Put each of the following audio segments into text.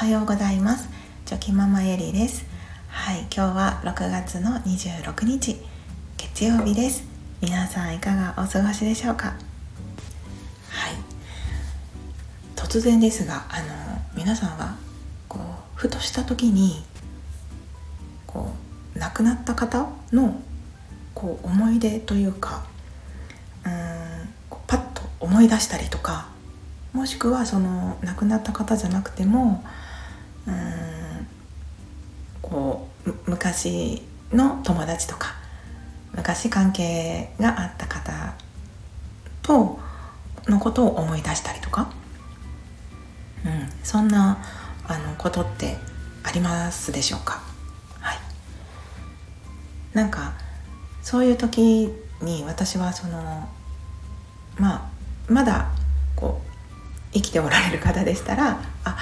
はようございます。チョキママエリです。はい今日は6月の26日月曜日です。皆さんいかがお過ごしでしょうか？はい。突然ですがあの皆さんはこうふとした時にこう亡くなった方のこう思い出というかうんパッと思い出したりとかもしくはその亡くなった方じゃなくてもうん。こう昔の友達とか昔関係があった方とのことを思い出したりとか、うん、そんなあのことってありますでしょうか？はい。なんかそういう時に私はそのまあまだこう生きておられる方でしたらあ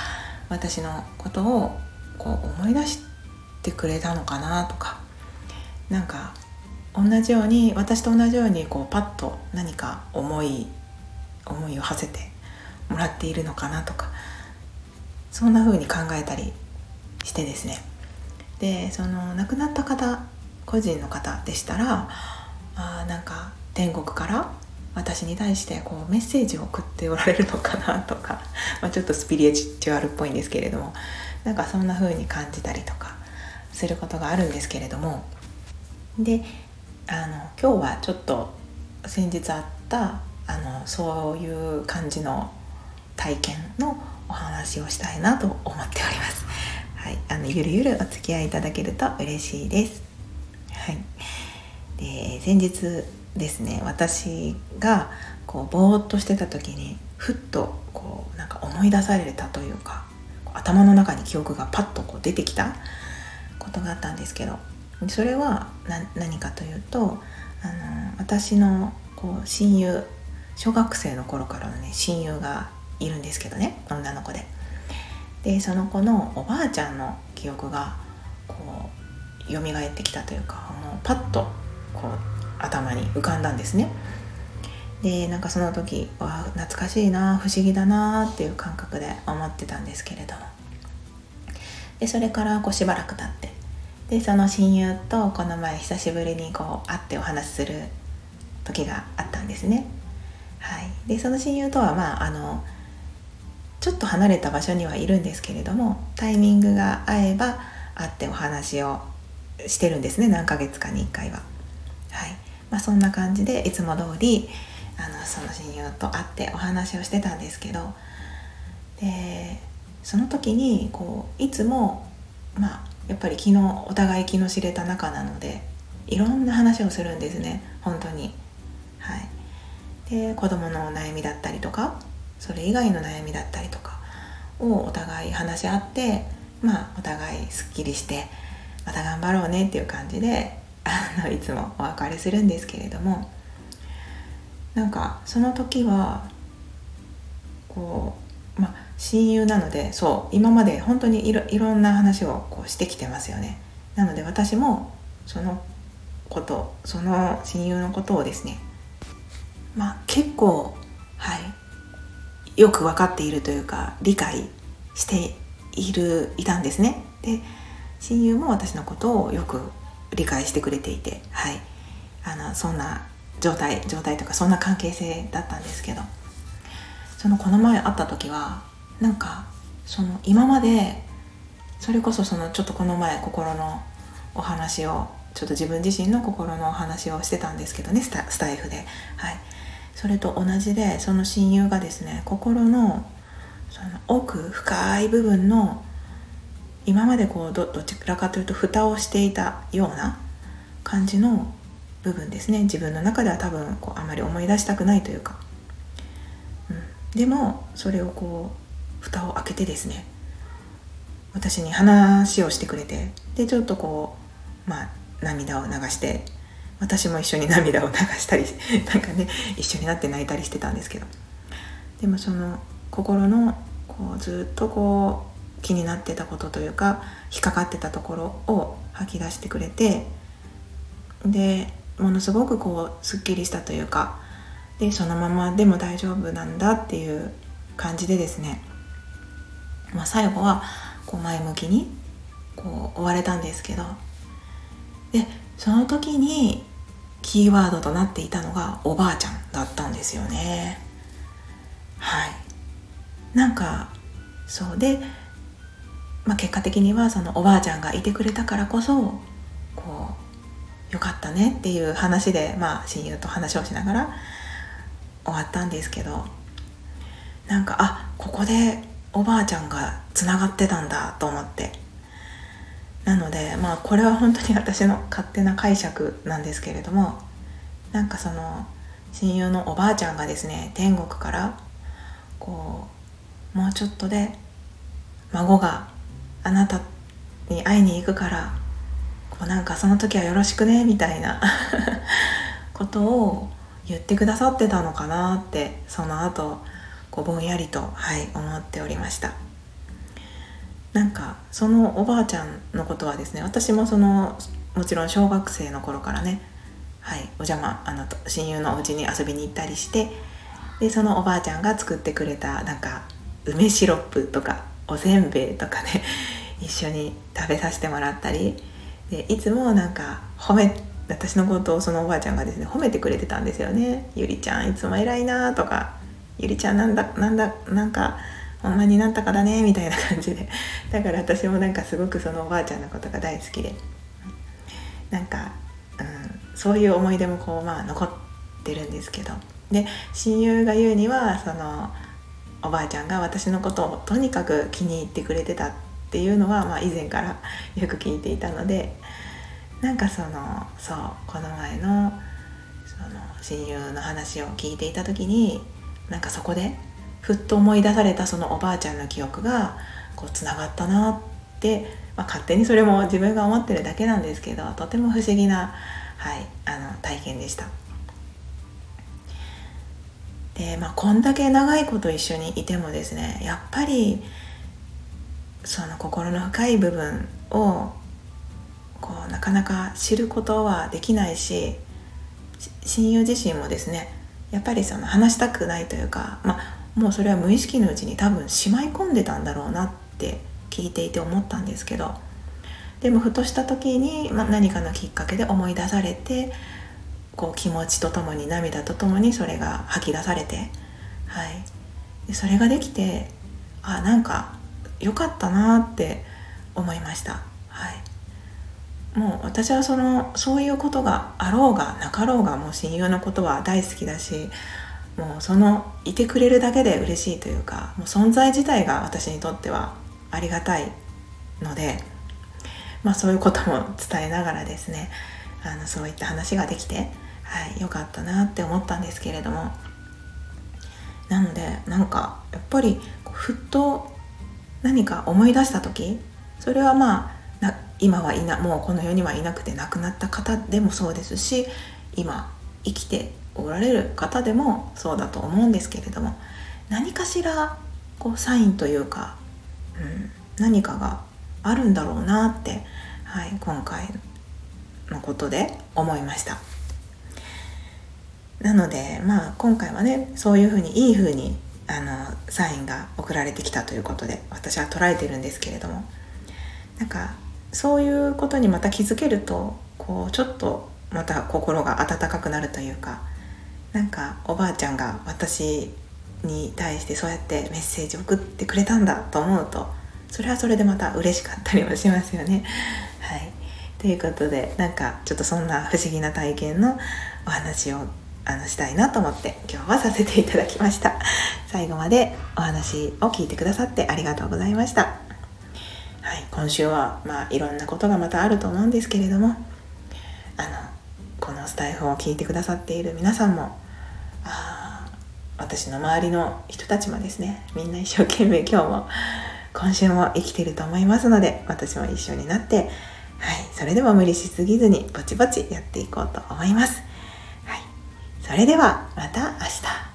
私のことをこう思い出してくれたのかなとかなんか同じように私と同じようにこうパッと何か思い思いを馳せてもらっているのかなとかそんな風に考えたりしてですね。でその亡くなった方個人の方でしたらあなんか天国から私に対してこうメッセージを送っておられるのかなとか、まあ、ちょっとスピリチュアルっぽいんですけれどもなんかそんな風に感じたりとかすることがあるんですけれどもであの今日はちょっと先日あったあのそういう感じの体験のお話をしたいなと思っております。はい、あのゆるゆるお付き合いいただけると嬉しいです。はい、で先日ですね私がこうぼーっとしてた時にふっとこうなんか思い出されたというか頭の中に記憶がパッとこう出てきたことがあったんですけどそれは何かというとあの私のこう親友小学生の頃からのね親友がいるんですけどね女の子で。でその子のおばあちゃんの記憶がこう蘇ってきたというかもうパッとこう頭に浮かんだんですね。でなんかその時わ懐かしいな不思議だなっていう感覚で思ってたんですけれども。でそれからこうしばらく経って。でその親友とこの前久しぶりにこう会ってお話しする時があったんですね。はい。でその親友とはまああのちょっと離れた場所にはいるんですけれどもタイミングが合えば会ってお話をしてるんですね何ヶ月かに1回は。はい。まあ、そんな感じでいつも通りあのその親友と会ってお話をしてたんですけどでその時にこういつもまあやっぱり昨日お互い気の知れた仲なのでいろんな話をするんですね本当に。はい。で子供の悩みだったりとかそれ以外の悩みだったりとかをお互い話し合ってまあお互いすっきりしてまた頑張ろうねっていう感じであのいつもお別れするんですけれどもなんかその時はこうまあ親友なのでそう今まで本当にいろいろんな話をこうしてきてますよね。なので私もそのことその親友のことをですねまあ結構はいよく分かっているというか理解しているいたんですね。で親友も私のことをよく理解してくれていて、はい、あのそんな状態状態とかそんな関係性だったんですけど。そのこの前会った時はなんかその今までそれこそそのちょっとこの前心のお話をちょっと自分自身の心のお話をしてたんですけどねスタスタイフで、はい、それと同じでその親友がですね心のその奥深い部分の今までこうどどちらかというと蓋をしていたような感じの部分ですね。自分の中では多分こうあまり思い出したくないというか、うん、でもそれをこう蓋を開けてですね。私に話をしてくれて。でちょっとこうまあ涙を流して。私も一緒に涙を流したり なんかね一緒になって泣いたりしてたんですけど。でもその心のこうずっとこう気になってたことというか引っかかってたところを吐き出してくれてでものすごくこうすっきりしたというかでそのままでも大丈夫なんだっていう感じでですね、まあ、最後はこう前向きにこう追われたんですけどでその時にキーワードとなっていたのがおばあちゃんだったんですよね。はい。なんかそうで、まあ、結果的にはそのおばあちゃんがいてくれたからこそこうよかったねっていう話で、まあ、親友と話をしながら終わったんですけどなんかあここでおばあちゃんがつながってたんだと思って。なのでまあこれは本当に私の勝手な解釈なんですけれどもなんかその親友のおばあちゃんがですね天国からこうもうちょっとで孫があなたに会いに行くからこうなんかその時はよろしくねみたいな ことを言ってくださってたのかなってその後こうぼんやりとはい思っておりました。なんかそのおばあちゃんのことはですね私もそのもちろん小学生の頃からねはいお邪魔あの親友のお家に遊びに行ったりしてでそのおばあちゃんが作ってくれたなんか梅シロップとかおせんべいとかね一緒に食べさせてもらったりでいつもなんか褒め私のことをそのおばあちゃんがですね褒めてくれてたんですよね「ゆりちゃんいつも偉いな」とか「ゆりちゃんなんだなんだなんかほんまになんたかだね」みたいな感じで。だから私もなんかすごくそのおばあちゃんのことが大好きで。なんか、うん、そういう思い出もこうまあ残ってるんですけど。で親友が言うにはそのおばあちゃんが私のことをとにかく気に入ってくれてたってっていうのは、まあ、以前からよく聞いていたのでなんかそのそうこの前のその親友の話を聞いていた時になんかそこでふっと思い出されたそのおばあちゃんの記憶がこうつながったなって、まあ、勝手にそれも自分が思ってるだけなんですけどとても不思議な、はい、あの体験でした。でまあこんだけ長いこと一緒にいてもですねやっぱりその心の深い部分をこうなかなか知ることはできないし親友自身もですねやっぱりその話したくないというか、まあ、もうそれは無意識のうちに多分しまい込んでたんだろうなって聞いていて思ったんですけどでもふとした時に、まあ、何かのきっかけで思い出されてこう気持ちとともに涙とともにそれが吐き出されて、はい、でそれができてあなんか良かったなって思いました。はいもう私はそのそういうことがあろうがなかろうがもう親友のことは大好きだしもうそのいてくれるだけで嬉しいというかもう存在自体が私にとってはありがたいので、まあ、そういうことも伝えながらですねあのそういった話ができて、はい、よかったなって思ったんですけれどもなのでなんかやっぱりふっと何か思い出した時それはまあ今はいなもうこの世にはいなくて亡くなった方でもそうですし今生きておられる方でもそうだと思うんですけれども何かしらこうサインというか、うん、何かがあるんだろうなって、はい、今回のことで思いました。なのでまあ今回はねそういうふうにいいふうにあのサインが送られてきたということで私は捉えてるんですけれどもなんかそういうことにまた気づけるとこうちょっとまた心が温かくなるというかなんかおばあちゃんが私に対してそうやってメッセージ送ってくれたんだと思うとそれはそれでまた嬉しかったりもしますよね。はい、ということでなんかちょっとそんな不思議な体験のお話をあのしたいなと思って今日はさせていただきました。最後までお話を聞いてくださってありがとうございました。はい、今週は、まあ、いろんなことがまたあると思うんですけれどもあのこのスタイフを聞いてくださっている皆さんもあ私の周りの人たちもですねみんな一生懸命今日も今週も生きてると思いますので私も一緒になってはいそれでも無理しすぎずにぼちぼちやっていこうと思います。それではまた明日。